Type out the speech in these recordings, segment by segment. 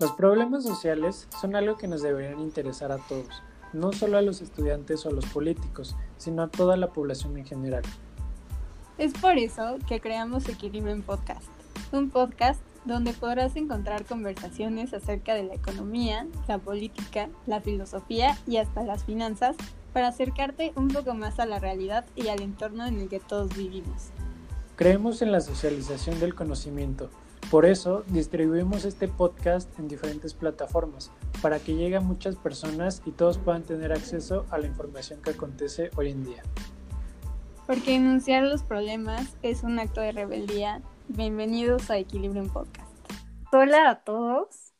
Los problemas sociales son algo que nos deberían interesar a todos, no solo a los estudiantes o a los políticos, sino a toda la población en general. Es por eso que creamos Equilibrio en Podcast, un podcast donde podrás encontrar conversaciones acerca de la economía, la política, la filosofía y hasta las finanzas para acercarte un poco más a la realidad y al entorno en el que todos vivimos. Creemos en la socialización del conocimiento, por eso distribuimos este podcast en diferentes plataformas para que llegue a muchas personas y todos puedan tener acceso a la información que acontece hoy en día. Porque denunciar los problemas es un acto de rebeldía. Bienvenidos a Equilibrium Podcast. Hola a todos.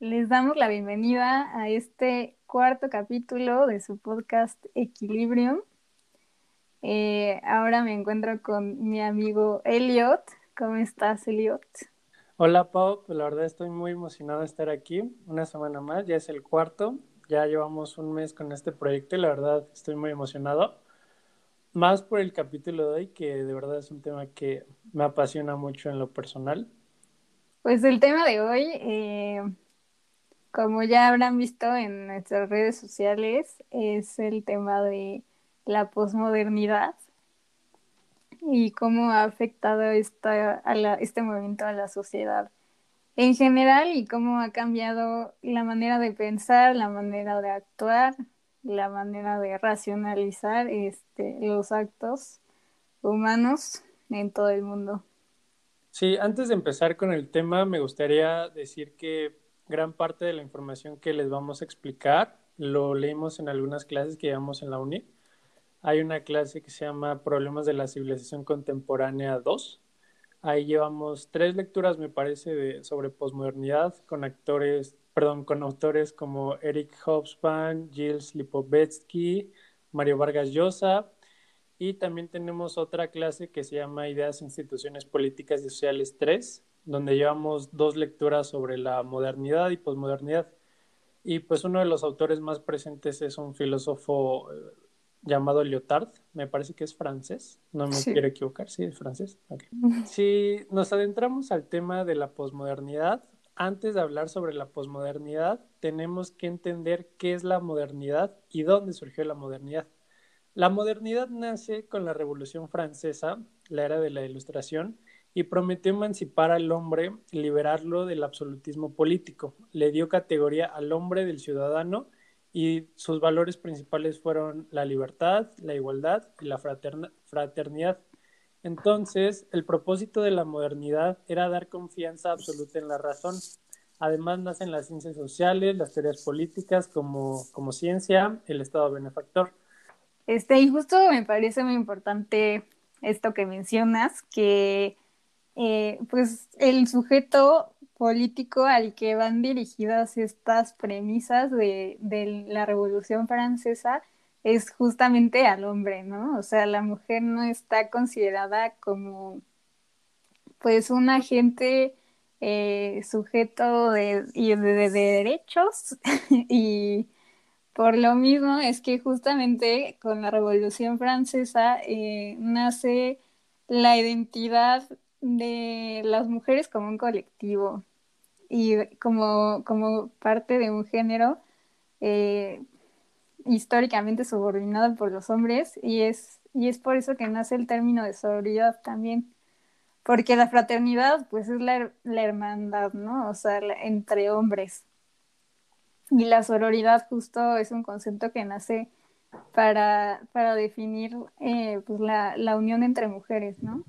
Les damos la bienvenida a este cuarto capítulo de su podcast Equilibrium. Eh, ahora me encuentro con mi amigo Elliot. ¿Cómo estás, Elliot? Hola Pau, pues la verdad estoy muy emocionado de estar aquí una semana más, ya es el cuarto, ya llevamos un mes con este proyecto y la verdad estoy muy emocionado, más por el capítulo de hoy que de verdad es un tema que me apasiona mucho en lo personal. Pues el tema de hoy, eh, como ya habrán visto en nuestras redes sociales, es el tema de la posmodernidad y cómo ha afectado esta, a este movimiento a la sociedad en general y cómo ha cambiado la manera de pensar, la manera de actuar, la manera de racionalizar este, los actos humanos en todo el mundo. Sí, antes de empezar con el tema, me gustaría decir que gran parte de la información que les vamos a explicar lo leímos en algunas clases que llevamos en la UNI hay una clase que se llama Problemas de la Civilización Contemporánea 2. Ahí llevamos tres lecturas, me parece, de, sobre posmodernidad con actores, perdón, con autores como Eric Hobsbawm, Gilles Lipovetsky, Mario Vargas Llosa. Y también tenemos otra clase que se llama Ideas, Instituciones Políticas y Sociales 3, donde llevamos dos lecturas sobre la modernidad y posmodernidad. Y pues uno de los autores más presentes es un filósofo llamado Lyotard, me parece que es francés, no me quiero equivocar, sí, es francés. Si nos adentramos al tema de la posmodernidad, antes de hablar sobre la posmodernidad, tenemos que entender qué es la modernidad y dónde surgió la modernidad. La modernidad nace con la Revolución Francesa, la era de la Ilustración, y prometió emancipar al hombre liberarlo del absolutismo político. Le dio categoría al hombre del ciudadano y sus valores principales fueron la libertad, la igualdad y la fraternidad. Entonces, el propósito de la modernidad era dar confianza absoluta en la razón. Además, nacen las ciencias sociales, las teorías políticas como, como ciencia, el Estado benefactor. Este, y justo me parece muy importante esto que mencionas, que eh, pues el sujeto político al que van dirigidas estas premisas de, la Revolución Francesa es justamente al hombre, ¿no? O sea, la mujer no está considerada como pues un agente eh, sujeto de, de, derechos y por lo mismo es que justamente con la Revolución Francesa eh, nace la identidad de las mujeres como un colectivo y como, como parte de un género eh, históricamente subordinado por los hombres y es, y es por eso que nace el término de sororidad también, porque la fraternidad pues es la, hermandad, ¿no? O sea, entre hombres. Y la sororidad justo es un concepto que nace para, para definir eh, pues la, la unión entre mujeres, ¿no?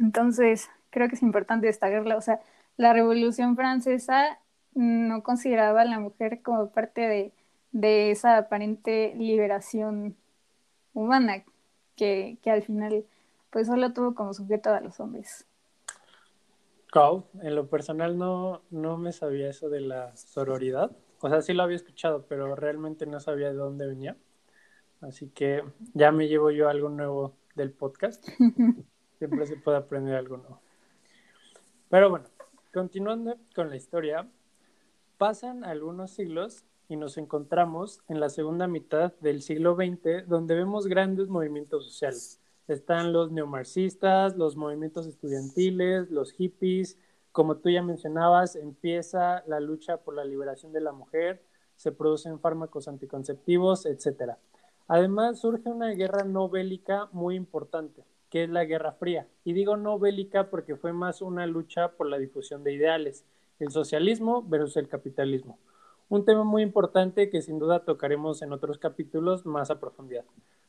Entonces, creo que es importante destacarla. O sea, la Revolución Francesa no consideraba a la mujer como parte de, esa aparente liberación humana que, al final pues solo tuvo como sujeto a los hombres. Cow, en lo personal no, no me sabía eso de la sororidad. O sea, sí lo había escuchado, pero realmente no sabía de dónde venía. Así que ya me llevo yo algo nuevo del podcast. Siempre se puede aprender algo nuevo. Pero bueno, continuando con la historia, pasan algunos siglos y nos encontramos en la segunda mitad del siglo XX, donde vemos grandes movimientos sociales. Están los neomarxistas, los movimientos estudiantiles, los hippies, como tú ya mencionabas, empieza la lucha por la liberación de la mujer, se producen fármacos anticonceptivos, etc. Además, surge una guerra no bélica muy importante, que es la Guerra Fría. Y digo no bélica porque fue más una lucha por la difusión de ideales, el socialismo versus el capitalismo. Un tema muy importante que sin duda tocaremos en otros capítulos más a profundidad.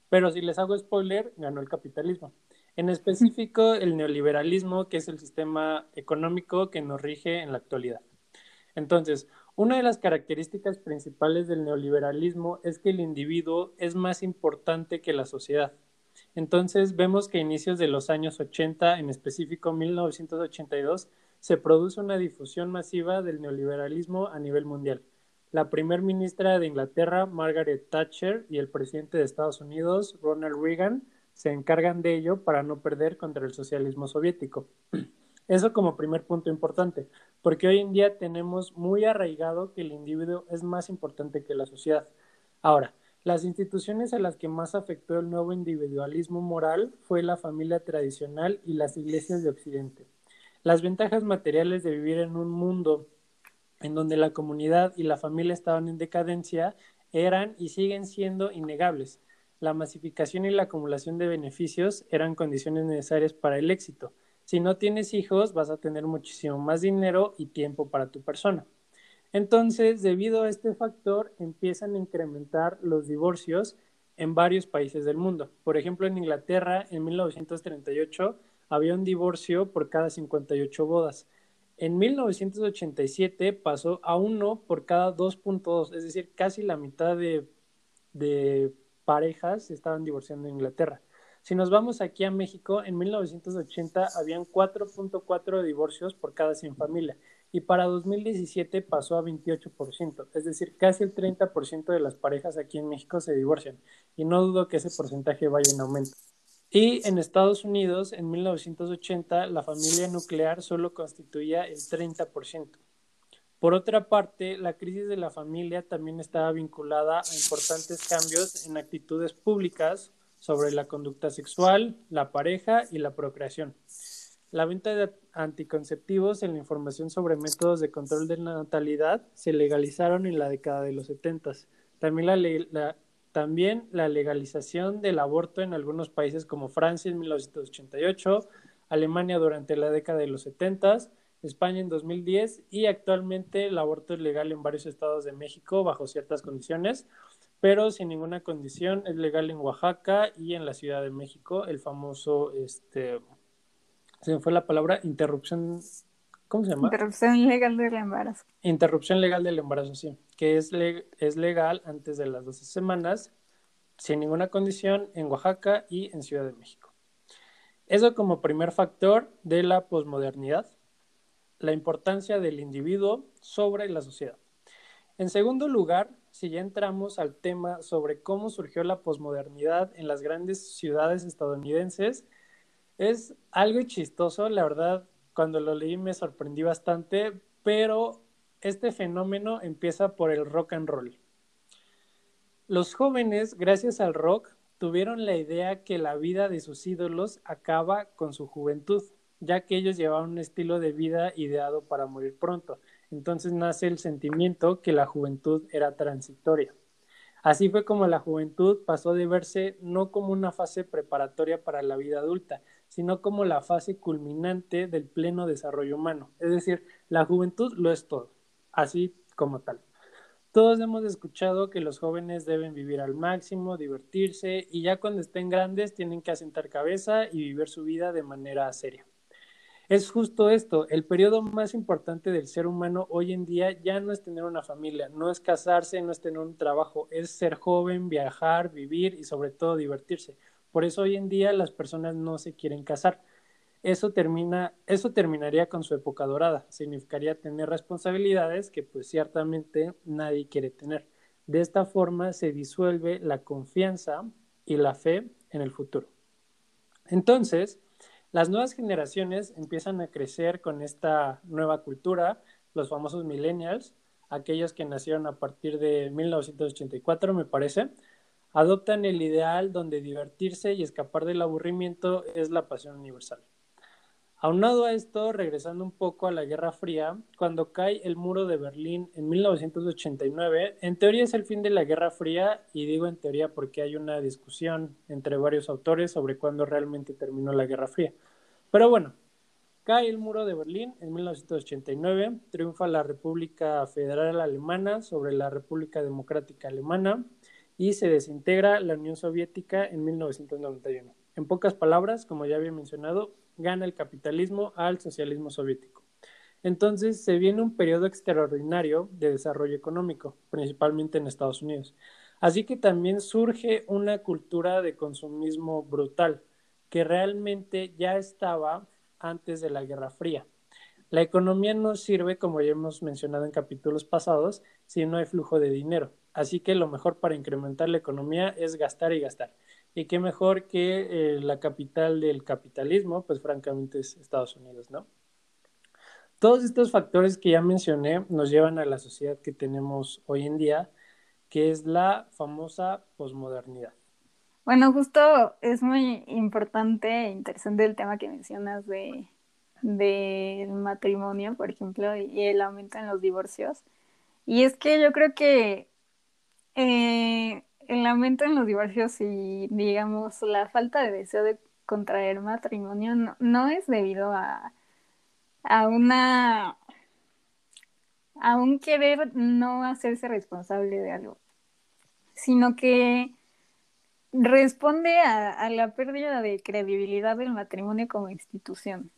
Pero si les hago spoiler, ganó el capitalismo. En específico, el neoliberalismo, que es el sistema económico que nos rige en la actualidad. Entonces, una de las características principales del neoliberalismo es que el individuo es más importante que la sociedad. Entonces, vemos que a inicios de los años 80, en específico 1982, se produce una difusión masiva del neoliberalismo a nivel mundial. La primer ministra de Inglaterra, Margaret Thatcher, y el presidente de Estados Unidos, Ronald Reagan, se encargan de ello para no perder contra el socialismo soviético. Eso como primer punto importante, porque hoy en día tenemos muy arraigado que el individuo es más importante que la sociedad. Ahora, las instituciones a las que más afectó el nuevo individualismo moral fue la familia tradicional y las iglesias de Occidente. Las ventajas materiales de vivir en un mundo en donde la comunidad y la familia estaban en decadencia eran y siguen siendo innegables. La masificación y la acumulación de beneficios eran condiciones necesarias para el éxito. Si no tienes hijos, vas a tener muchísimo más dinero y tiempo para tu persona. Entonces, debido a este factor, empiezan a incrementar los divorcios en varios países del mundo. Por ejemplo, en Inglaterra, en 1938, había un divorcio por cada 58 bodas. En 1987 pasó a uno por cada 2.2, es decir, casi la mitad de, parejas estaban divorciando en Inglaterra. Si nos vamos aquí a México, en 1980 habían 4.4 divorcios por cada 100 familias y para 2017 pasó a 28%, es decir, casi el 30% de las parejas aquí en México se divorcian y no dudo que ese porcentaje vaya en aumento. Y en Estados Unidos, en 1980, la familia nuclear solo constituía el 30%. Por otra parte, la crisis de la familia también estaba vinculada a importantes cambios en actitudes públicas sobre la conducta sexual, la pareja y la procreación. La venta de anticonceptivos y la información sobre métodos de control de natalidad se legalizaron en la década de los 70. También la, la, también la legalización del aborto en algunos países como Francia en 1988, Alemania durante la década de los 70, España en 2010 y actualmente el aborto es legal en varios estados de México bajo ciertas condiciones, pero sin ninguna condición es legal en Oaxaca y en la Ciudad de México, el famoso, este, se me fue la palabra, interrupción ¿Cómo se llama? Interrupción legal del embarazo. Interrupción legal del embarazo, sí, que es, es legal antes de las 12 semanas, sin ninguna condición, en Oaxaca y en Ciudad de México. Eso como primer factor de la posmodernidad, la importancia del individuo sobre la sociedad. En segundo lugar, si ya entramos al tema sobre cómo surgió la posmodernidad en las grandes ciudades estadounidenses, es algo chistoso, la verdad, cuando lo leí me sorprendí bastante, pero este fenómeno empieza por el rock and roll. Los jóvenes, gracias al rock, tuvieron la idea que la vida de sus ídolos acaba con su juventud, ya que ellos llevaban un estilo de vida ideado para morir pronto. Entonces nace el sentimiento que la juventud era transitoria. Así fue como la juventud pasó de verse no como una fase preparatoria para la vida adulta, sino como la fase culminante del pleno desarrollo humano. Es decir, la juventud lo es todo, así como tal. Todos hemos escuchado que los jóvenes deben vivir al máximo, divertirse y ya cuando estén grandes tienen que asentar cabeza y vivir su vida de manera seria. Es justo esto, el periodo más importante del ser humano hoy en día ya no es tener una familia, no es casarse, no es tener un trabajo, es ser joven, viajar, vivir y sobre todo divertirse. Por eso hoy en día las personas no se quieren casar. Eso, termina, eso terminaría con su época dorada. Significaría tener responsabilidades que pues ciertamente nadie quiere tener. De esta forma se disuelve la confianza y la fe en el futuro. Entonces, las nuevas generaciones empiezan a crecer con esta nueva cultura, los famosos millennials, aquellos que nacieron a partir de 1984, me parece, adoptan el ideal donde divertirse y escapar del aburrimiento es la pasión universal. Aunado a esto, regresando un poco a la Guerra Fría, cuando cae el muro de Berlín en 1989, en teoría es el fin de la Guerra Fría, y digo en teoría porque hay una discusión entre varios autores sobre cuándo realmente terminó la Guerra Fría. Pero bueno, cae el muro de Berlín en 1989, triunfa la República Federal Alemana sobre la República Democrática Alemana y se desintegra la Unión Soviética en 1991. En pocas palabras, como ya había mencionado, gana el capitalismo al socialismo soviético. Entonces se viene un periodo extraordinario de desarrollo económico, principalmente en Estados Unidos. Así que también surge una cultura de consumismo brutal, que realmente ya estaba antes de la Guerra Fría. La economía no sirve, como ya hemos mencionado en capítulos pasados, si no hay flujo de dinero. Así que lo mejor para incrementar la economía es gastar y gastar. Y qué mejor que eh, la capital del capitalismo, pues francamente es Estados Unidos, ¿no? Todos estos factores que ya mencioné nos llevan a la sociedad que tenemos hoy en día, que es la famosa posmodernidad. Bueno, justo es muy importante e interesante el tema que mencionas de del matrimonio, por ejemplo, y el aumento en los divorcios. Y es que yo creo que eh, el aumento en los divorcios y, digamos, la falta de deseo de contraer matrimonio no, es debido a, a una a un querer no hacerse responsable de algo, sino que responde a, la pérdida de credibilidad del matrimonio como institución,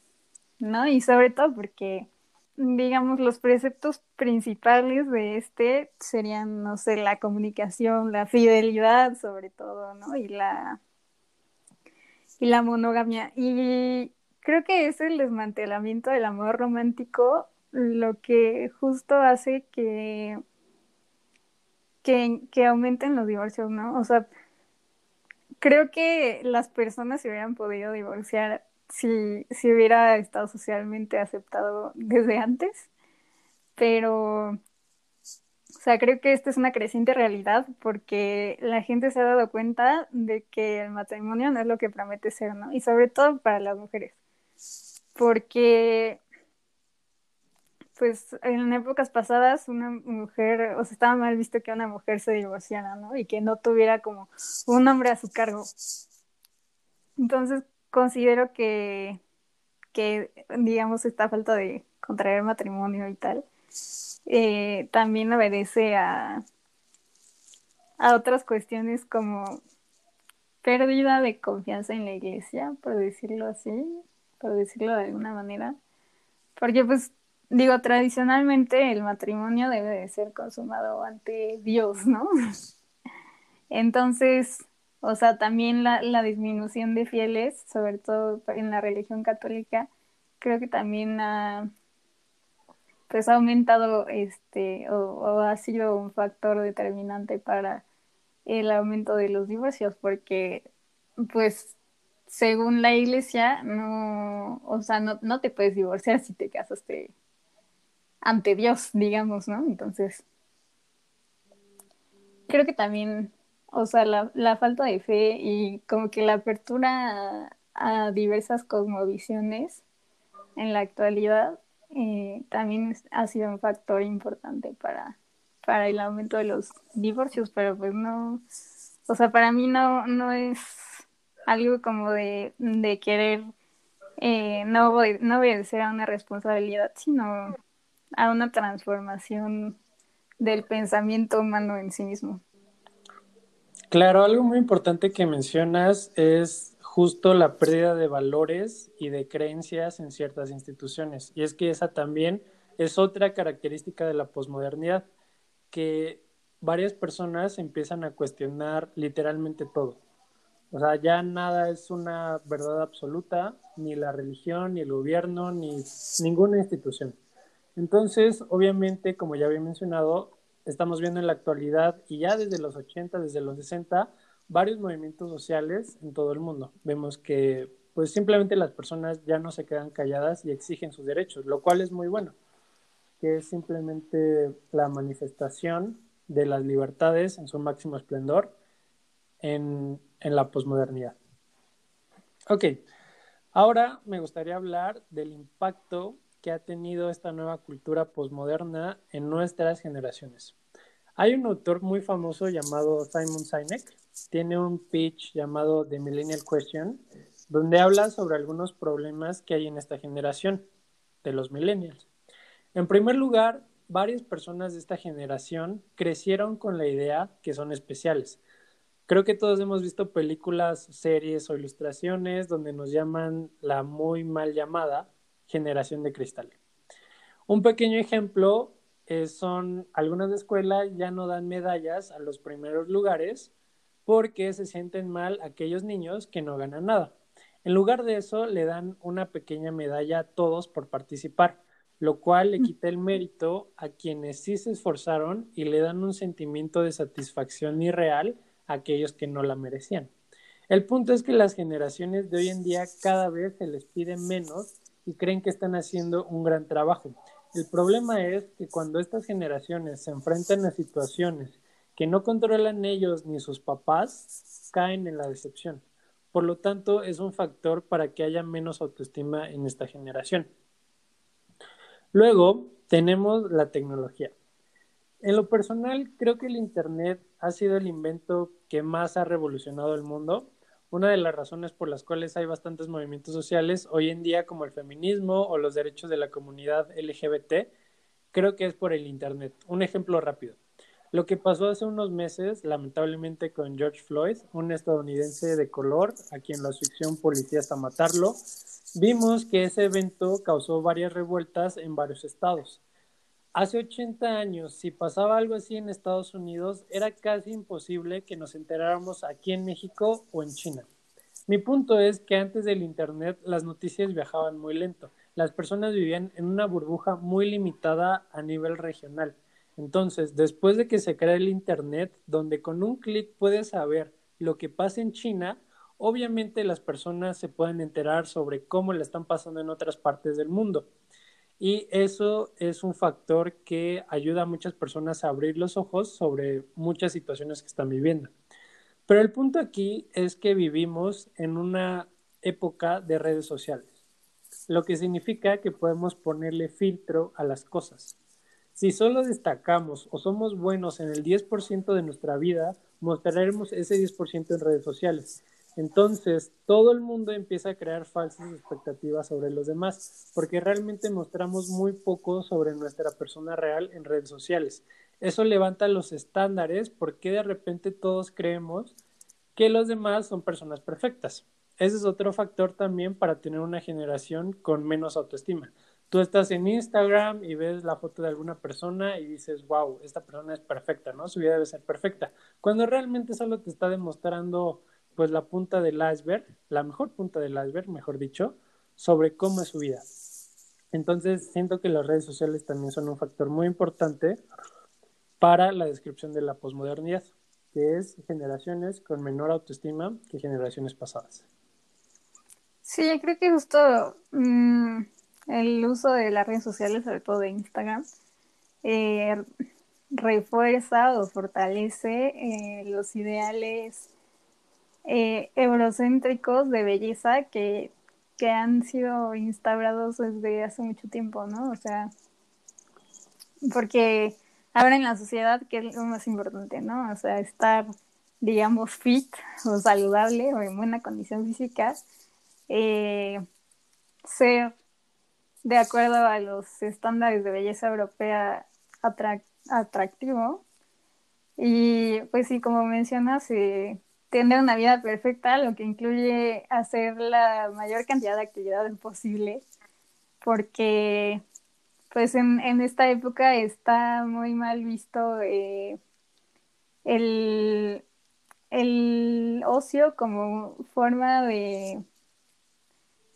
¿no? Y sobre todo porque digamos, los preceptos principales de este serían, no sé, la comunicación, la fidelidad sobre todo, ¿no? Y la, y la monogamia. Y creo que es el desmantelamiento del amor romántico lo que justo hace que, que, que aumenten los divorcios, ¿no? O sea, creo que las personas se hubieran podido divorciar si, si hubiera estado socialmente aceptado desde antes, pero, o sea, creo que esta es una creciente realidad porque la gente se ha dado cuenta de que el matrimonio no es lo que promete ser, ¿no? Y sobre todo para las mujeres, porque pues en épocas pasadas una mujer, o sea, estaba mal visto que una mujer se divorciara, ¿no? Y que no tuviera como un hombre a su cargo. Entonces, considero que, que, digamos, esta falta de contraer matrimonio y tal, eh, también obedece a, a otras cuestiones como pérdida de confianza en la iglesia, por decirlo así, por decirlo de alguna manera. Porque pues digo, tradicionalmente el matrimonio debe de ser consumado ante Dios, ¿no? Entonces, o sea, también la, la disminución de fieles, sobre todo en la religión católica, creo que también ha pues ha aumentado este o, ha sido un factor determinante para el aumento de los divorcios porque pues según la iglesia no o sea no, no te puedes divorciar si te casaste ante Dios digamos no entonces creo que también o sea, la, la falta de fe y como que la apertura a, diversas cosmovisiones en la actualidad eh, también ha sido un factor importante para, para el aumento de los divorcios, pero pues no, o sea, para mí no, no es algo como de, de querer eh, no, voy, no obedecer a una responsabilidad, sino a una transformación del pensamiento humano en sí mismo. Claro, algo muy importante que mencionas es justo la pérdida de valores y de creencias en ciertas instituciones. Y es que esa también es otra característica de la posmodernidad, que varias personas empiezan a cuestionar literalmente todo. O sea, ya nada es una verdad absoluta, ni la religión, ni el gobierno, ni ninguna institución. Entonces, obviamente, como ya había mencionado, estamos viendo en la actualidad y ya desde los 80, desde los 60, varios movimientos sociales en todo el mundo. Vemos que pues simplemente las personas ya no se quedan calladas y exigen sus derechos, lo cual es muy bueno, que es simplemente la manifestación de las libertades en su máximo esplendor en, en la posmodernidad. Ok, Ahora me gustaría hablar del impacto que ha tenido esta nueva cultura posmoderna en nuestras generaciones. Hay un autor muy famoso llamado Simon Sinek, tiene un pitch llamado The Millennial Question, donde habla sobre algunos problemas que hay en esta generación de los millennials. En primer lugar, varias personas de esta generación crecieron con la idea que son especiales, Creo que todos hemos visto películas, series o ilustraciones donde nos llaman la muy mal llamada generación de cristal. Un pequeño ejemplo son algunas escuelas ya no dan medallas a los primeros lugares porque se sienten mal aquellos niños que no ganan nada. En lugar de eso, le dan una pequeña medalla a todos por participar, lo cual le mm. quita el mérito a quienes sí se esforzaron y le dan un sentimiento de satisfacción irreal aquellos que no la merecían. El punto es que las generaciones de hoy en día cada vez se les pide menos y creen que están haciendo un gran trabajo. El problema es que cuando estas generaciones se enfrentan a situaciones que no controlan ellos ni sus papás, caen en la decepción. Por lo tanto, es un factor para que haya menos autoestima en esta generación. Luego, tenemos la tecnología. En lo personal, creo que el Internet ha sido el invento que más ha revolucionado el mundo. Una de las razones por las cuales hay bastantes movimientos sociales hoy en día, como el feminismo o los derechos de la comunidad LGBT, creo que es por el Internet. Un ejemplo rápido. Lo que pasó hace unos meses, lamentablemente, con George Floyd, un estadounidense de color, a quien la asfixión policía hasta matarlo, vimos que ese evento causó varias revueltas en varios estados. Hace 80 años, si pasaba algo así en Estados Unidos, era casi imposible que nos enteráramos aquí en México o en China. Mi punto es que antes del Internet las noticias viajaban muy lento. Las personas vivían en una burbuja muy limitada a nivel regional. Entonces, después de que se crea el Internet, donde con un clic puedes saber lo que pasa en China, obviamente las personas se pueden enterar sobre cómo le están pasando en otras partes del mundo. Y eso es un factor que ayuda a muchas personas a abrir los ojos sobre muchas situaciones que están viviendo. Pero el punto aquí es que vivimos en una época de redes sociales, lo que significa que podemos ponerle filtro a las cosas. Si solo destacamos o somos buenos en el 10% de nuestra vida, mostraremos ese 10% en redes sociales. Entonces, todo el mundo empieza a crear falsas expectativas sobre los demás, porque realmente mostramos muy poco sobre nuestra persona real en redes sociales. Eso levanta los estándares porque de repente todos creemos que los demás son personas perfectas. Ese es otro factor también para tener una generación con menos autoestima. Tú estás en Instagram y ves la foto de alguna persona y dices, wow, esta persona es perfecta, ¿no? Su vida debe ser perfecta. Cuando realmente solo te está demostrando pues la punta del iceberg, la mejor punta del iceberg, mejor dicho, sobre cómo es su vida. Entonces, siento que las redes sociales también son un factor muy importante para la descripción de la posmodernidad, que es generaciones con menor autoestima que generaciones pasadas. Sí, creo que justo mm, el uso de las redes sociales, sobre todo de Instagram, eh, refuerza o fortalece eh, los ideales eh, eurocéntricos de belleza que, que han sido instaurados desde hace mucho tiempo, ¿no? O sea, porque ahora en la sociedad, ¿qué es lo más importante, no? O sea, estar, digamos, fit o saludable o en buena condición física, eh, ser de acuerdo a los estándares de belleza europea atractivo. Y pues sí, como mencionas, eh, tener una vida perfecta, lo que incluye hacer la mayor cantidad de actividades posible, porque pues en, esta época está muy mal visto eh, el, el ocio como forma de,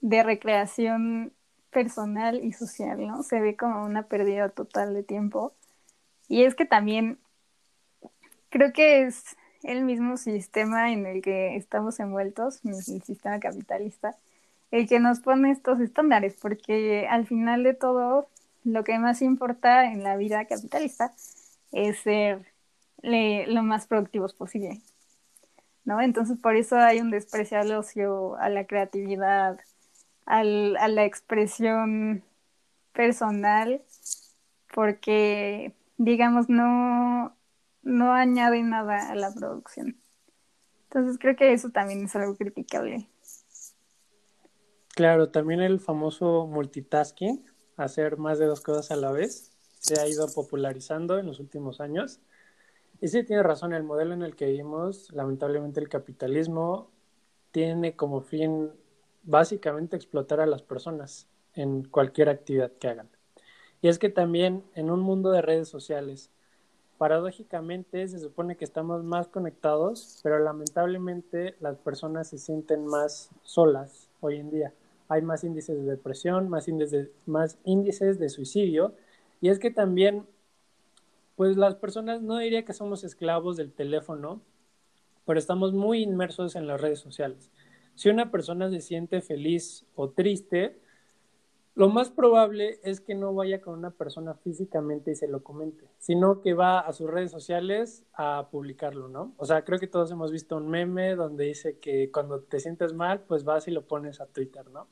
de recreación personal y social, ¿no? Se ve como una pérdida total de tiempo. Y es que también creo que es el mismo sistema en el que estamos envueltos, el sistema capitalista, el que nos pone estos estándares, porque al final de todo, lo que más importa en la vida capitalista es ser lo más productivos posible, ¿no? Entonces, por eso hay un desprecio al ocio, a la creatividad, al, a la expresión personal porque, digamos, no, no añade nada a la producción. Entonces creo que eso también es algo criticable. Claro, también el famoso multitasking, hacer más de dos cosas a la vez, se ha ido popularizando en los últimos años. Y sí, tiene razón, el modelo en el que vivimos, lamentablemente el capitalismo, tiene como fin básicamente explotar a las personas en cualquier actividad que hagan. Y es que también en un mundo de redes sociales, paradójicamente se supone que estamos más conectados, pero lamentablemente las personas se sienten más solas hoy en día. Hay más índices de depresión, más índices más índices de suicidio, y es que también, pues las personas, no diría que somos esclavos del teléfono, pero estamos muy inmersos en las redes sociales. Si una persona se siente feliz o triste, lo más probable es que no vaya con una persona físicamente y se lo comente, sino que va a sus redes sociales a publicarlo, ¿no? O sea, creo que todos hemos visto un meme donde dice que cuando te sientes mal, pues vas y lo pones a Twitter, ¿no?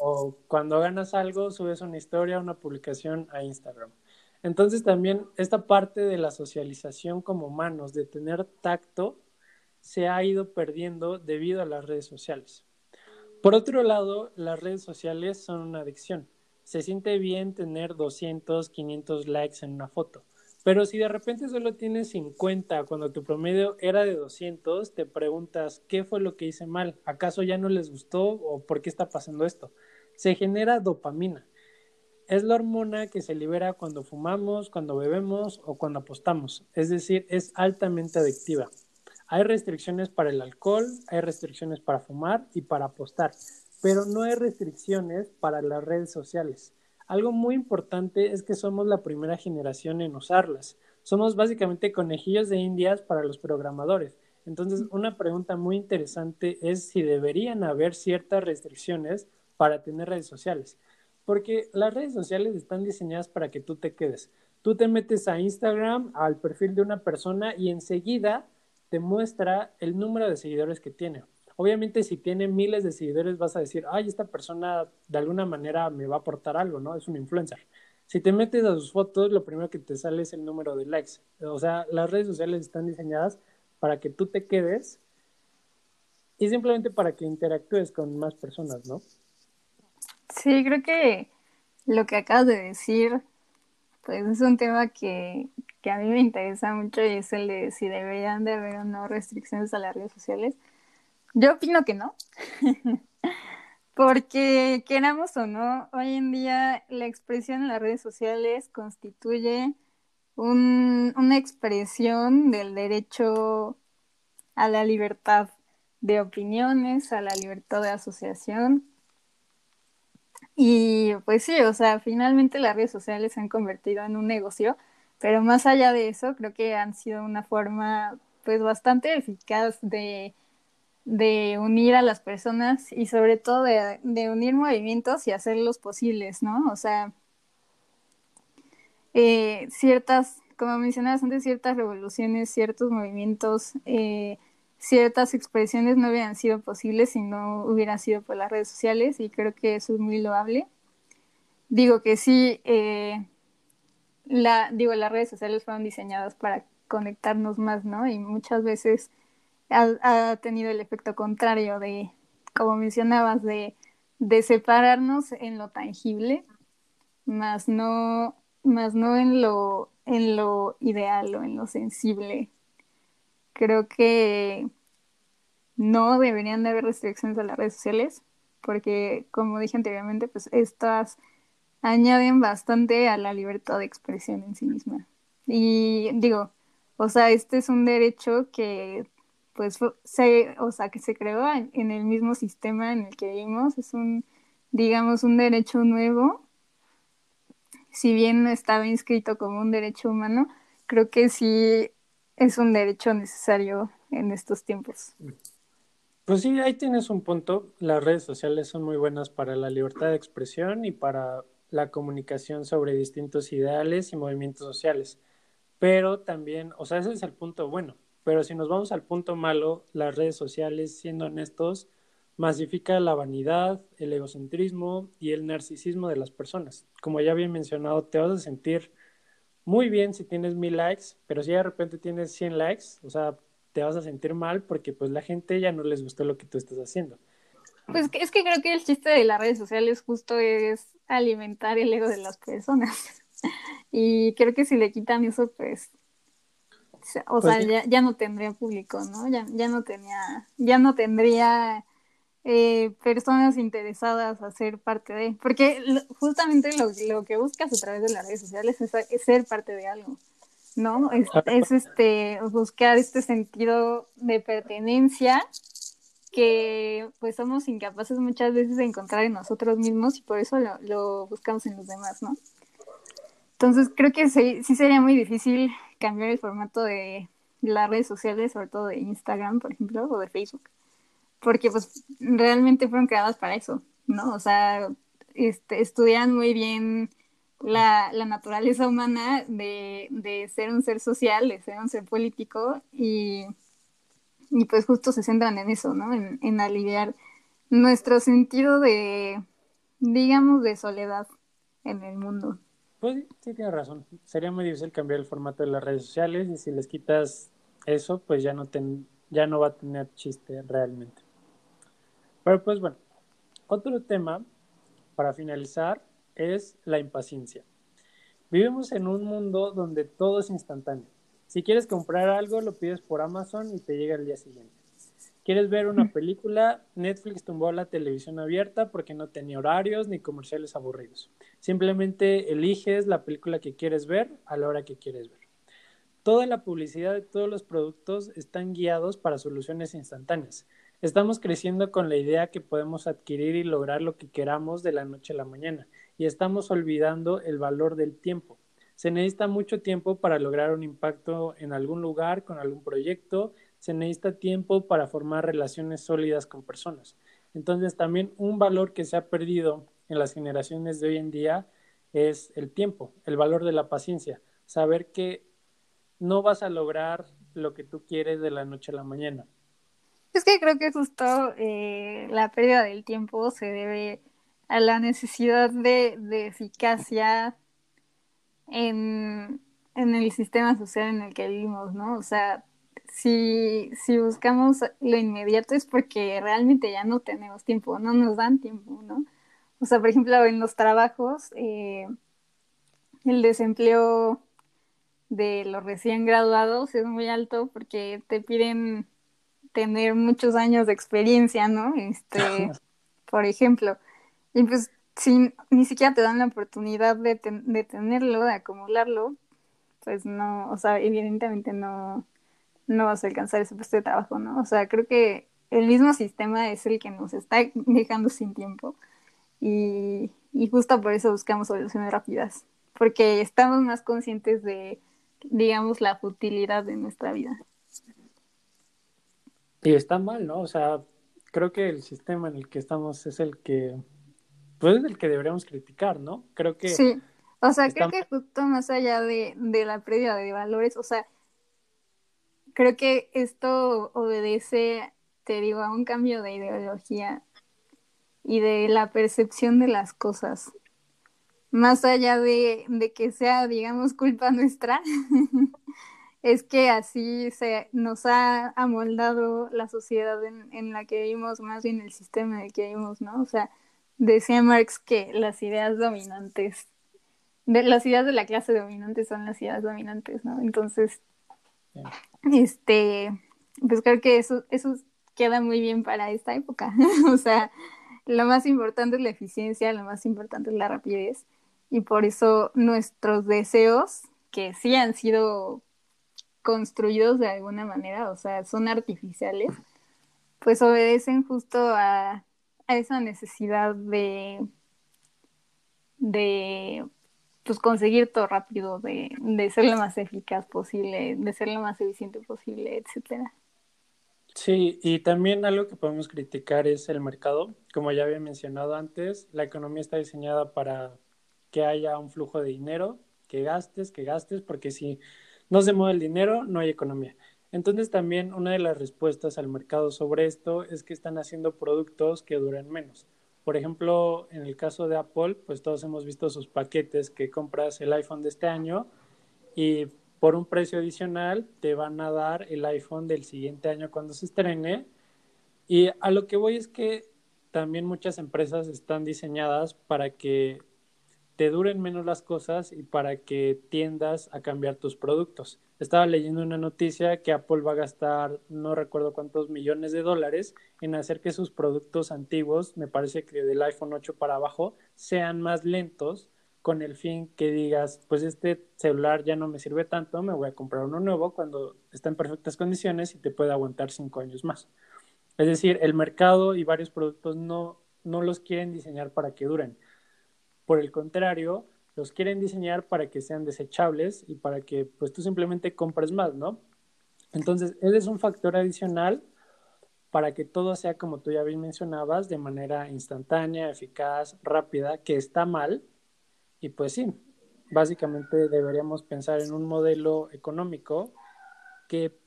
o cuando ganas algo, subes una historia, una publicación a Instagram. Entonces también esta parte de la socialización como humanos, de tener tacto, se ha ido perdiendo debido a las redes sociales. Por otro lado, las redes sociales son una adicción. Se siente bien tener 200, 500 likes en una foto, pero si de repente solo tienes 50 cuando tu promedio era de 200, te preguntas, ¿qué fue lo que hice mal? ¿Acaso ya no les gustó o por qué está pasando esto? Se genera dopamina. Es la hormona que se libera cuando fumamos, cuando bebemos o cuando apostamos. Es decir, es altamente adictiva. Hay restricciones para el alcohol, hay restricciones para fumar y para apostar, pero no hay restricciones para las redes sociales. Algo muy importante es que somos la primera generación en usarlas. Somos básicamente conejillos de indias para los programadores. Entonces, una pregunta muy interesante es si deberían haber ciertas restricciones para tener redes sociales. Porque las redes sociales están diseñadas para que tú te quedes. Tú te metes a Instagram, al perfil de una persona y enseguida te muestra el número de seguidores que tiene. Obviamente, si tiene miles de seguidores, vas a decir, ay, esta persona de alguna manera me va a aportar algo, ¿no? Es un influencer. Si te metes a sus fotos, lo primero que te sale es el número de likes. O sea, las redes sociales están diseñadas para que tú te quedes y simplemente para que interactúes con más personas, ¿no? Sí, creo que lo que acabas de decir, pues es un tema que, que a mí me interesa mucho y es el de si deberían de haber o no restricciones a las redes sociales. Yo opino que no, porque queramos o no, hoy en día la expresión en las redes sociales constituye un, una expresión del derecho a la libertad de opiniones, a la libertad de asociación. Y pues sí, o sea, finalmente las redes sociales se han convertido en un negocio pero más allá de eso, creo que han sido una forma pues bastante eficaz de, unir a las personas y sobre todo de, unir movimientos y hacerlos posibles, ¿no? O sea, eh, ciertas, como mencionabas antes, ciertas revoluciones, ciertos movimientos, eh, ciertas expresiones no hubieran sido posibles si no hubieran sido por las redes sociales y creo que eso es muy loable. Digo que sí, eh, la, digo, las redes sociales fueron diseñadas para conectarnos más, ¿no? Y muchas veces ha, tenido el efecto contrario de, como mencionabas, de, de separarnos en lo tangible, más no, más no en lo, en lo ideal o en lo sensible. Creo que no deberían de haber restricciones a las redes sociales, porque como dije anteriormente, pues estas añaden bastante a la libertad de expresión en sí misma. Y digo, o sea, este es un derecho que pues se, o sea, que se creó en, el mismo sistema en el que vivimos, es un, digamos, un derecho nuevo. Si bien no estaba inscrito como un derecho humano, creo que sí es un derecho necesario en estos tiempos. Pues sí, ahí tienes un punto. Las redes sociales son muy buenas para la libertad de expresión y para la comunicación sobre distintos ideales y movimientos sociales. Pero también, o sea, ese es el punto bueno. Pero si nos vamos al punto malo, las redes sociales, siendo honestos, masifica la vanidad, el egocentrismo y el narcisismo de las personas. Como ya había mencionado, te vas a sentir muy bien si tienes mil likes, pero si de repente tienes 100 likes, o sea, te vas a sentir mal porque pues la gente ya no les gustó lo que tú estás haciendo. Pues es que creo que el chiste de las redes sociales justo es alimentar el ego de las personas. y creo que si le quitan eso, pues, o pues sea, ya, no tendría público, ¿no? Ya, ya no tenía, ya no tendría eh, personas interesadas a ser parte de, porque justamente lo, que buscas a través de las redes sociales es, ser parte de algo, ¿no? Es, es, este buscar este sentido de pertenencia que pues somos incapaces muchas veces de encontrar en nosotros mismos y por eso lo, buscamos en los demás, ¿no? Entonces creo que sí, sí, sería muy difícil cambiar el formato de las redes sociales, sobre todo de Instagram, por ejemplo, o de Facebook, porque pues realmente fueron creadas para eso, ¿no? O sea, este, estudian muy bien la, la naturaleza humana de, de ser un ser social, de ser un ser político y y pues justo se centran en eso, ¿no? En, aliviar nuestro sentido de, digamos, de soledad en el mundo. Pues sí, tienes razón. Sería muy difícil cambiar el formato de las redes sociales y si les quitas eso, pues ya no, ten, ya no va a tener chiste realmente. Pero pues bueno, otro tema para finalizar es la impaciencia. Vivimos en un mundo donde todo es instantáneo. Si quieres comprar algo, lo pides por Amazon y te llega el día siguiente. ¿Quieres ver una película? Netflix tumbó la televisión abierta porque no tenía horarios ni comerciales aburridos. Simplemente eliges la película que quieres ver a la hora que quieres ver. Toda la publicidad de todos los productos están guiados para soluciones instantáneas. Estamos creciendo con la idea que podemos adquirir y lograr lo que queramos de la noche a la mañana y estamos olvidando el valor del tiempo. Se necesita mucho tiempo para lograr un impacto en algún lugar, con algún proyecto. Se necesita tiempo para formar relaciones sólidas con personas. Entonces, también un valor que se ha perdido en las generaciones de hoy en día es el tiempo, el valor de la paciencia. Saber que no vas a lograr lo que tú quieres de la noche a la mañana. Es que creo que justo eh, la pérdida del tiempo se debe a la necesidad de, de eficacia en, el sistema social en el que vivimos, ¿no? O sea, si, si buscamos lo inmediato es porque realmente ya no tenemos tiempo, no nos dan tiempo, ¿no? O sea, por ejemplo, en los trabajos, eh, el desempleo de los recién graduados es muy alto porque te piden tener muchos años de experiencia, ¿no? Este, por ejemplo. Y pues si ni siquiera te dan la oportunidad de, de tenerlo, de acumularlo, pues no, o sea, evidentemente no, no vas a alcanzar ese puesto de trabajo, ¿no? O sea, creo que el mismo sistema es el que nos está dejando sin tiempo y, y justo por eso buscamos soluciones rápidas, porque estamos más conscientes de, digamos, la futilidad de nuestra vida. Y está mal, ¿no? O sea, creo que el sistema en el que estamos es el que pues es el que deberíamos criticar, ¿no? Creo que... Sí, o sea, creo que justo más allá de, de la pérdida de valores, o sea, creo que esto obedece, te digo, a un cambio de ideología y de la percepción de las cosas. Más allá de, de que sea, digamos, culpa nuestra, es que así se nos ha amoldado la sociedad en, en la que vivimos, más bien el sistema en el que vivimos, ¿no? O sea, decía Marx que las ideas dominantes, de, las ideas de la clase dominante son las ideas dominantes, ¿no? Entonces, este, pues creo que eso, eso queda muy bien para esta época. o sea, lo más importante es la eficiencia, lo más importante es la rapidez. Y por eso nuestros deseos, que sí han sido construidos de alguna manera, o sea, son artificiales, pues obedecen justo a esa necesidad de, de pues conseguir todo rápido, de, de ser lo más eficaz posible, de ser lo más eficiente posible, etcétera. Sí, y también algo que podemos criticar es el mercado. Como ya había mencionado antes, la economía está diseñada para que haya un flujo de dinero, que gastes, que gastes, porque si no se mueve el dinero, no hay economía. Entonces también una de las respuestas al mercado sobre esto es que están haciendo productos que duren menos. Por ejemplo, en el caso de Apple, pues todos hemos visto sus paquetes que compras el iPhone de este año y por un precio adicional te van a dar el iPhone del siguiente año cuando se estrene. Y a lo que voy es que también muchas empresas están diseñadas para que te duren menos las cosas y para que tiendas a cambiar tus productos. Estaba leyendo una noticia que Apple va a gastar no recuerdo cuántos millones de dólares en hacer que sus productos antiguos, me parece que del iPhone 8 para abajo, sean más lentos con el fin que digas, pues este celular ya no me sirve tanto, me voy a comprar uno nuevo cuando está en perfectas condiciones y te puede aguantar cinco años más. Es decir, el mercado y varios productos no, no los quieren diseñar para que duren por el contrario, los quieren diseñar para que sean desechables y para que pues tú simplemente compres más, ¿no? Entonces, ese es un factor adicional para que todo sea como tú ya bien mencionabas, de manera instantánea, eficaz, rápida, que está mal. Y pues sí, básicamente deberíamos pensar en un modelo económico que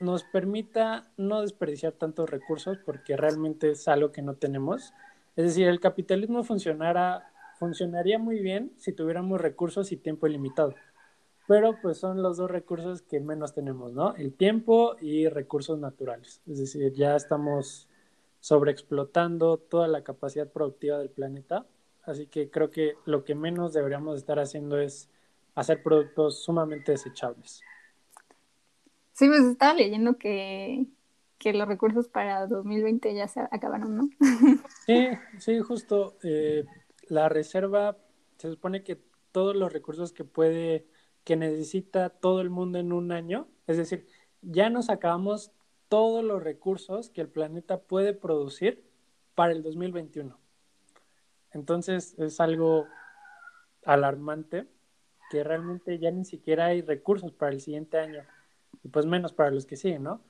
nos permita no desperdiciar tantos recursos porque realmente es algo que no tenemos. Es decir, el capitalismo funcionara funcionaría muy bien si tuviéramos recursos y tiempo ilimitado. Pero pues son los dos recursos que menos tenemos, ¿no? El tiempo y recursos naturales. Es decir, ya estamos sobreexplotando toda la capacidad productiva del planeta. Así que creo que lo que menos deberíamos estar haciendo es hacer productos sumamente desechables. Sí, pues estaba leyendo que, que los recursos para 2020 ya se acabaron, ¿no? Sí, sí, justo. Eh, la reserva se supone que todos los recursos que puede, que necesita todo el mundo en un año, es decir, ya nos acabamos todos los recursos que el planeta puede producir para el 2021. Entonces es algo alarmante que realmente ya ni siquiera hay recursos para el siguiente año y pues menos para los que siguen, ¿no?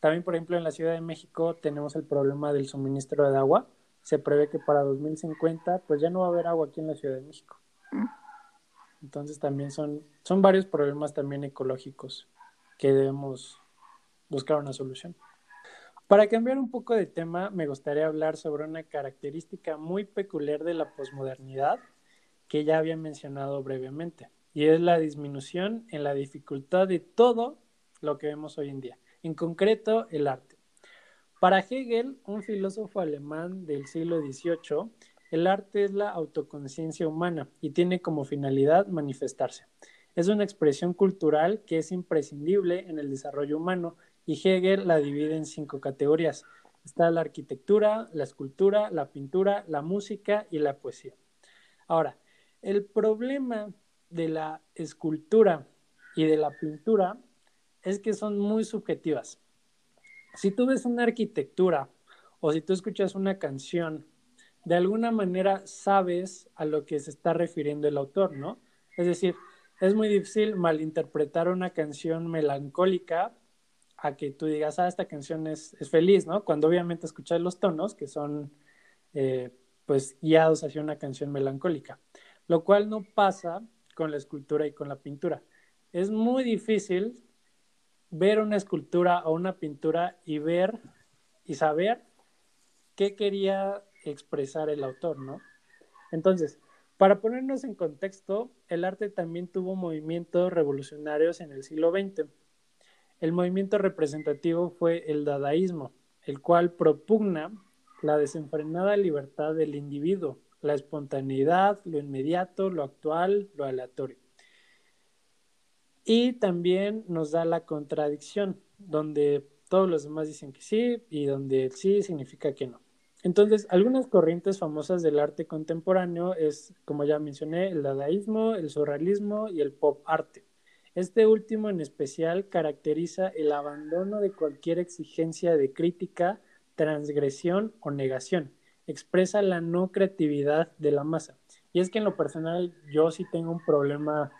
También, por ejemplo, en la Ciudad de México tenemos el problema del suministro de agua se prevé que para 2050 pues ya no va a haber agua aquí en la Ciudad de México. Entonces también son, son varios problemas también ecológicos que debemos buscar una solución. Para cambiar un poco de tema, me gustaría hablar sobre una característica muy peculiar de la posmodernidad que ya había mencionado brevemente, y es la disminución en la dificultad de todo lo que vemos hoy en día, en concreto el arte. Para Hegel, un filósofo alemán del siglo XVIII, el arte es la autoconciencia humana y tiene como finalidad manifestarse. Es una expresión cultural que es imprescindible en el desarrollo humano y Hegel la divide en cinco categorías. Está la arquitectura, la escultura, la pintura, la música y la poesía. Ahora, el problema de la escultura y de la pintura es que son muy subjetivas si tú ves una arquitectura o si tú escuchas una canción, de alguna manera sabes a lo que se está refiriendo el autor, ¿no? Es decir, es muy difícil malinterpretar una canción melancólica a que tú digas, ah, esta canción es, feliz, ¿no? Cuando obviamente escuchas los tonos que son, eh, pues, guiados hacia una canción melancólica, lo cual no pasa con la escultura y con la pintura. Es muy difícil ver una escultura o una pintura y ver y saber qué quería expresar el autor, ¿no? Entonces, para ponernos en contexto, el arte también tuvo movimientos revolucionarios en el siglo XX. El movimiento representativo fue el dadaísmo, el cual propugna la desenfrenada libertad del individuo, la espontaneidad, lo inmediato, lo actual, lo aleatorio. Y también nos da la contradicción, donde todos los demás dicen que sí y donde el sí significa que no. Entonces, algunas corrientes famosas del arte contemporáneo es, como ya mencioné, el dadaísmo, el surrealismo y el pop arte. Este último en especial caracteriza el abandono de cualquier exigencia de crítica, transgresión o negación. Expresa la no creatividad de la masa. Y es que en lo personal yo sí tengo un problema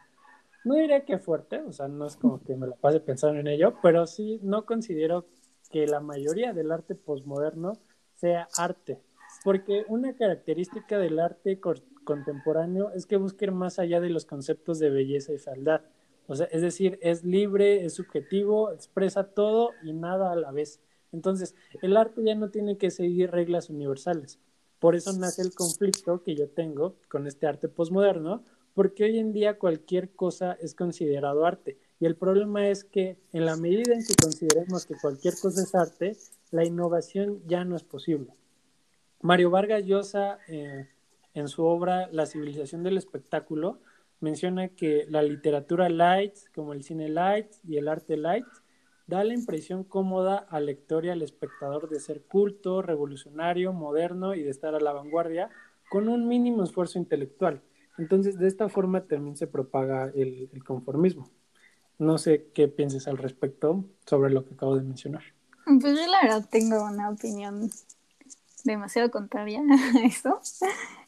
no diría que fuerte, o sea, no es como que me la pase pensando en ello, pero sí no considero que la mayoría del arte posmoderno sea arte, porque una característica del arte contemporáneo es que busca ir más allá de los conceptos de belleza y fealdad. O sea, es decir, es libre, es subjetivo, expresa todo y nada a la vez. Entonces, el arte ya no tiene que seguir reglas universales. Por eso nace el conflicto que yo tengo con este arte posmoderno, porque hoy en día cualquier cosa es considerado arte. Y el problema es que en la medida en que consideremos que cualquier cosa es arte, la innovación ya no es posible. Mario Vargas Llosa, eh, en su obra La civilización del espectáculo, menciona que la literatura light, como el cine light y el arte light, da la impresión cómoda al lector y al espectador de ser culto, revolucionario, moderno y de estar a la vanguardia con un mínimo esfuerzo intelectual. Entonces, de esta forma también se propaga el, conformismo. No sé qué pienses al respecto sobre lo que acabo de mencionar. Pues yo la verdad tengo una opinión demasiado contraria a eso.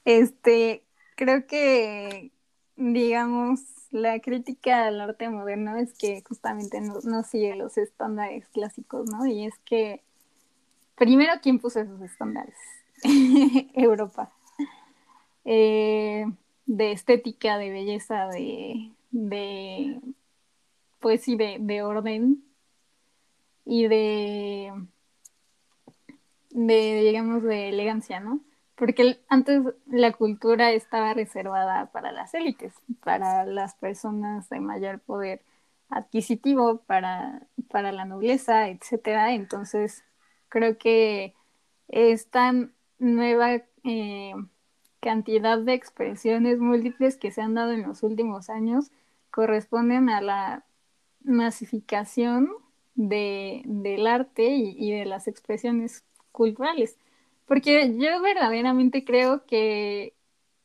Este, creo que, digamos, la crítica al arte moderno es que justamente no, no sigue los estándares clásicos, ¿no? Y es que, primero, ¿quién puso esos estándares? Europa. Eh, de estética, de belleza, de, de pues sí, de, de orden y de, de, digamos, de elegancia, ¿no? Porque antes la cultura estaba reservada para las élites, para las personas de mayor poder adquisitivo, para, para la nobleza, etcétera. Entonces, creo que esta nueva eh, cantidad de expresiones múltiples que se han dado en los últimos años corresponden a la masificación de, del arte y, de las expresiones culturales. Porque yo verdaderamente creo que,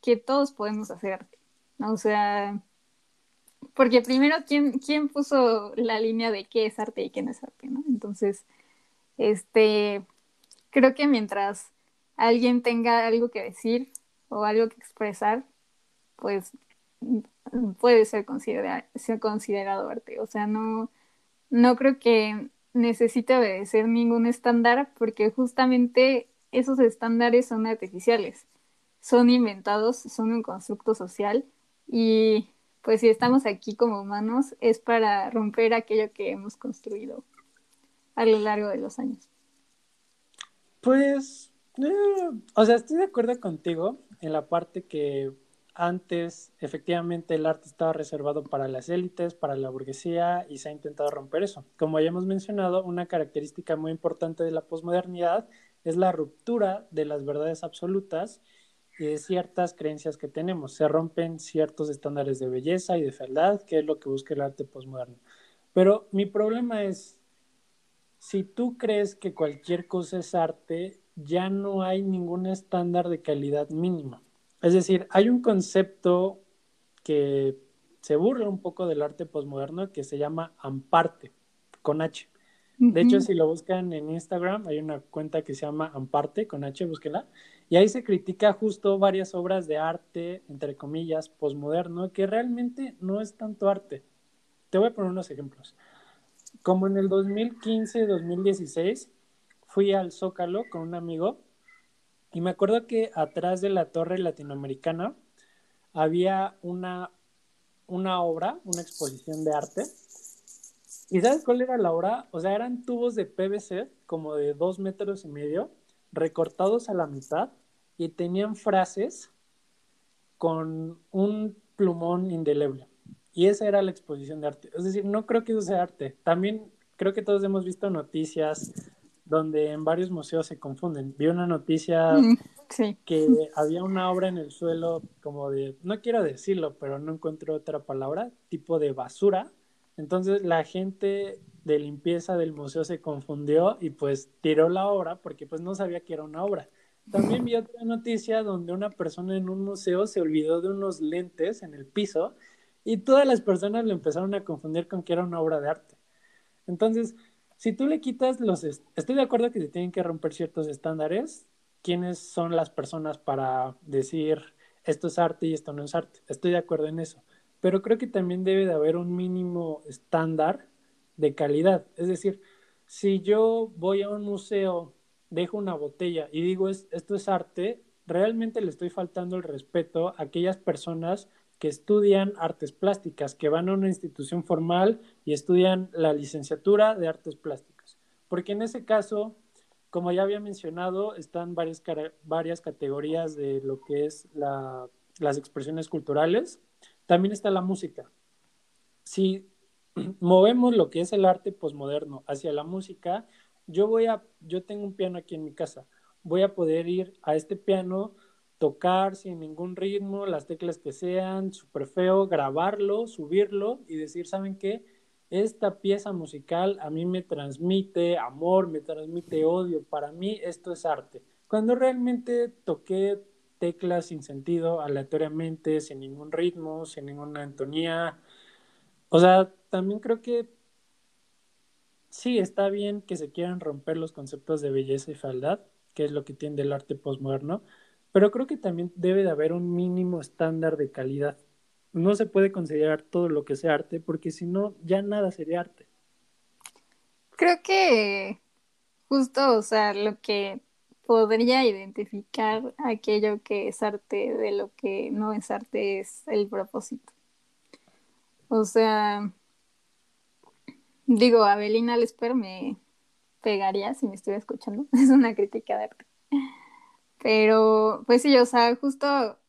que todos podemos hacer arte. O sea, porque primero, ¿quién, ¿quién puso la línea de qué es arte y qué no es arte? ¿no? Entonces, este, creo que mientras alguien tenga algo que decir o algo que expresar, pues puede ser, ser considerado arte. O sea, no, no creo que necesite obedecer ningún estándar porque justamente esos estándares son artificiales, son inventados, son un constructo social y pues si estamos aquí como humanos es para romper aquello que hemos construido a lo largo de los años. Pues, eh, o sea, estoy de acuerdo contigo en la parte que antes efectivamente el arte estaba reservado para las élites, para la burguesía y se ha intentado romper eso. Como ya hemos mencionado, una característica muy importante de la posmodernidad es la ruptura de las verdades absolutas y de ciertas creencias que tenemos. Se rompen ciertos estándares de belleza y de fealdad, que es lo que busca el arte posmoderno. Pero mi problema es, si tú crees que cualquier cosa es arte, ya no hay ningún estándar de calidad mínima. Es decir, hay un concepto que se burla un poco del arte posmoderno que se llama amparte, con H. De hecho, si lo buscan en Instagram, hay una cuenta que se llama Amparte, con H, búsquela. Y ahí se critica justo varias obras de arte, entre comillas, posmoderno, que realmente no es tanto arte. Te voy a poner unos ejemplos. Como en el 2015-2016, fui al Zócalo con un amigo y me acuerdo que atrás de la torre latinoamericana había una, una obra, una exposición de arte. ¿Y sabes cuál era la obra? O sea, eran tubos de PVC como de dos metros y medio, recortados a la mitad y tenían frases con un plumón indeleble. Y esa era la exposición de arte. Es decir, no creo que eso sea arte. También creo que todos hemos visto noticias donde en varios museos se confunden. Vi una noticia mm, que había una obra en el suelo como de, no quiero decirlo, pero no encuentro otra palabra, tipo de basura. Entonces la gente de limpieza del museo se confundió y pues tiró la obra porque pues no sabía que era una obra. También vi otra noticia donde una persona en un museo se olvidó de unos lentes en el piso y todas las personas lo empezaron a confundir con que era una obra de arte. Entonces, si tú le quitas los... Estoy de acuerdo que se tienen que romper ciertos estándares. ¿Quiénes son las personas para decir esto es arte y esto no es arte? Estoy de acuerdo en eso. Pero creo que también debe de haber un mínimo estándar de calidad. Es decir, si yo voy a un museo, dejo una botella y digo esto es arte, realmente le estoy faltando el respeto a aquellas personas que estudian artes plásticas, que van a una institución formal y estudian la licenciatura de artes plásticas. Porque en ese caso, como ya había mencionado, están varias, varias categorías de lo que es las expresiones culturales. También está la música. Si movemos lo que es el arte posmoderno hacia la música, yo voy a, yo tengo un piano aquí en mi casa, voy a poder ir a este piano, tocar sin ningún ritmo, las teclas que sean, súper feo, grabarlo, subirlo y decir, ¿saben qué? Esta pieza musical a mí me transmite amor, me transmite odio, para mí esto es arte. Cuando realmente toqué teclas sin sentido, aleatoriamente, sin ningún ritmo, sin ninguna entonía, o sea, también creo que sí, está bien que se quieran romper los conceptos de belleza y fealdad, que es lo que tiene el arte postmoderno, pero creo que también debe de haber un mínimo estándar de calidad. No se puede considerar todo lo que sea arte, porque si no, ya nada sería arte. Creo que justo, o sea, lo que podría identificar aquello que es arte de lo que no es arte es el propósito. O sea, Digo, Abelina Lesper me pegaría si me estuviera escuchando. Es una crítica de arte. Pero, pues sí, o sea, justo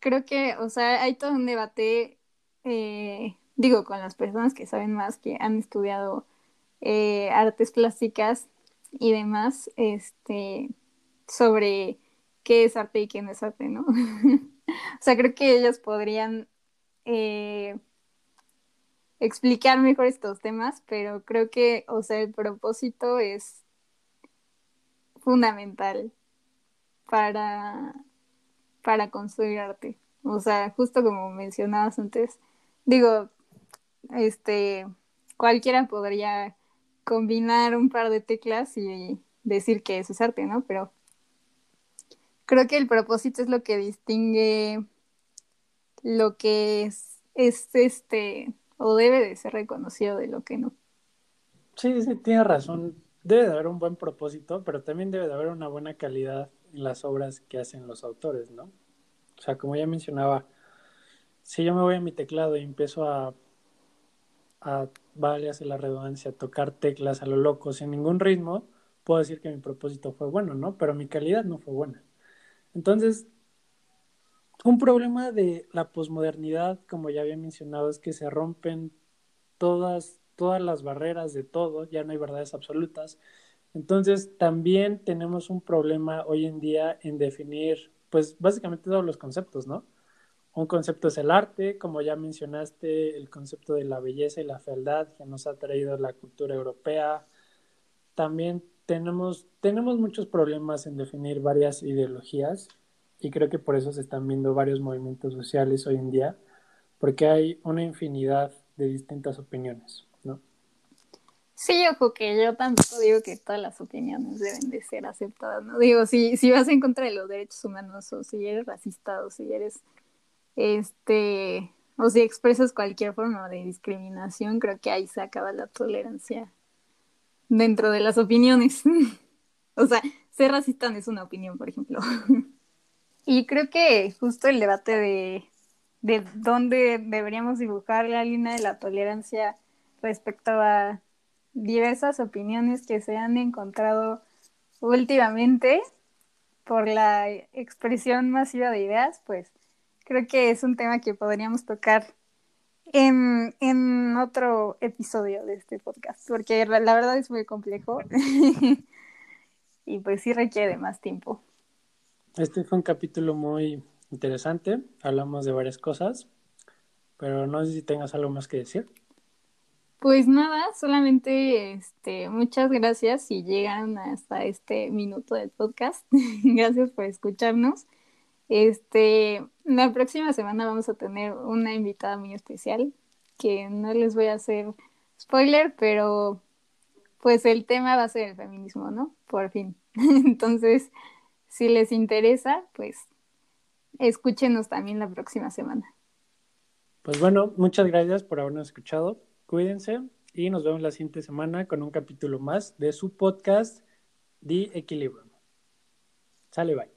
creo que, o sea, hay todo un debate, eh, digo, con las personas que saben más, que han estudiado eh, artes plásticas y demás, este, sobre qué es arte y qué no es arte, ¿no? o sea, creo que ellos podrían eh, explicar mejor estos temas, pero creo que, o sea, el propósito es fundamental para, para construir arte. O sea, justo como mencionabas antes, digo, este, cualquiera podría combinar un par de teclas y decir que eso es arte, ¿no? Pero creo que el propósito es lo que distingue lo que es, es este o debe de ser reconocido de lo que no. Sí, sí, tiene razón. Debe de haber un buen propósito, pero también debe de haber una buena calidad las obras que hacen los autores, ¿no? O sea, como ya mencionaba, si yo me voy a mi teclado y empiezo a, a vale, hace la redundancia, tocar teclas a lo loco sin ningún ritmo, puedo decir que mi propósito fue bueno, ¿no? Pero mi calidad no fue buena. Entonces, un problema de la posmodernidad, como ya había mencionado, es que se rompen todas, todas las barreras de todo, ya no hay verdades absolutas. Entonces, también tenemos un problema hoy en día en definir, pues básicamente todos los conceptos, ¿no? Un concepto es el arte, como ya mencionaste, el concepto de la belleza y la fealdad que nos ha traído la cultura europea. También tenemos, tenemos muchos problemas en definir varias ideologías y creo que por eso se están viendo varios movimientos sociales hoy en día, porque hay una infinidad de distintas opiniones. Sí, ojo, que yo tampoco digo que todas las opiniones deben de ser aceptadas, ¿no? Digo, si, si vas en contra de los derechos humanos o si eres racista o si eres, este, o si expresas cualquier forma de discriminación, creo que ahí se acaba la tolerancia dentro de las opiniones. o sea, ser racista no es una opinión, por ejemplo. Y creo que justo el debate de, de dónde deberíamos dibujar la línea de la tolerancia respecto a diversas opiniones que se han encontrado últimamente por la expresión masiva de ideas, pues creo que es un tema que podríamos tocar en, en otro episodio de este podcast, porque la verdad es muy complejo y pues sí requiere más tiempo. Este fue un capítulo muy interesante. Hablamos de varias cosas, pero no sé si tengas algo más que decir. Pues nada, solamente este, muchas gracias si llegan hasta este minuto del podcast. gracias por escucharnos. Este, la próxima semana vamos a tener una invitada muy especial que no les voy a hacer spoiler, pero pues el tema va a ser el feminismo, ¿no? Por fin. Entonces, si les interesa, pues escúchenos también la próxima semana. Pues bueno, muchas gracias por habernos escuchado. Cuídense y nos vemos la siguiente semana con un capítulo más de su podcast The Equilibrium. Sale, bye.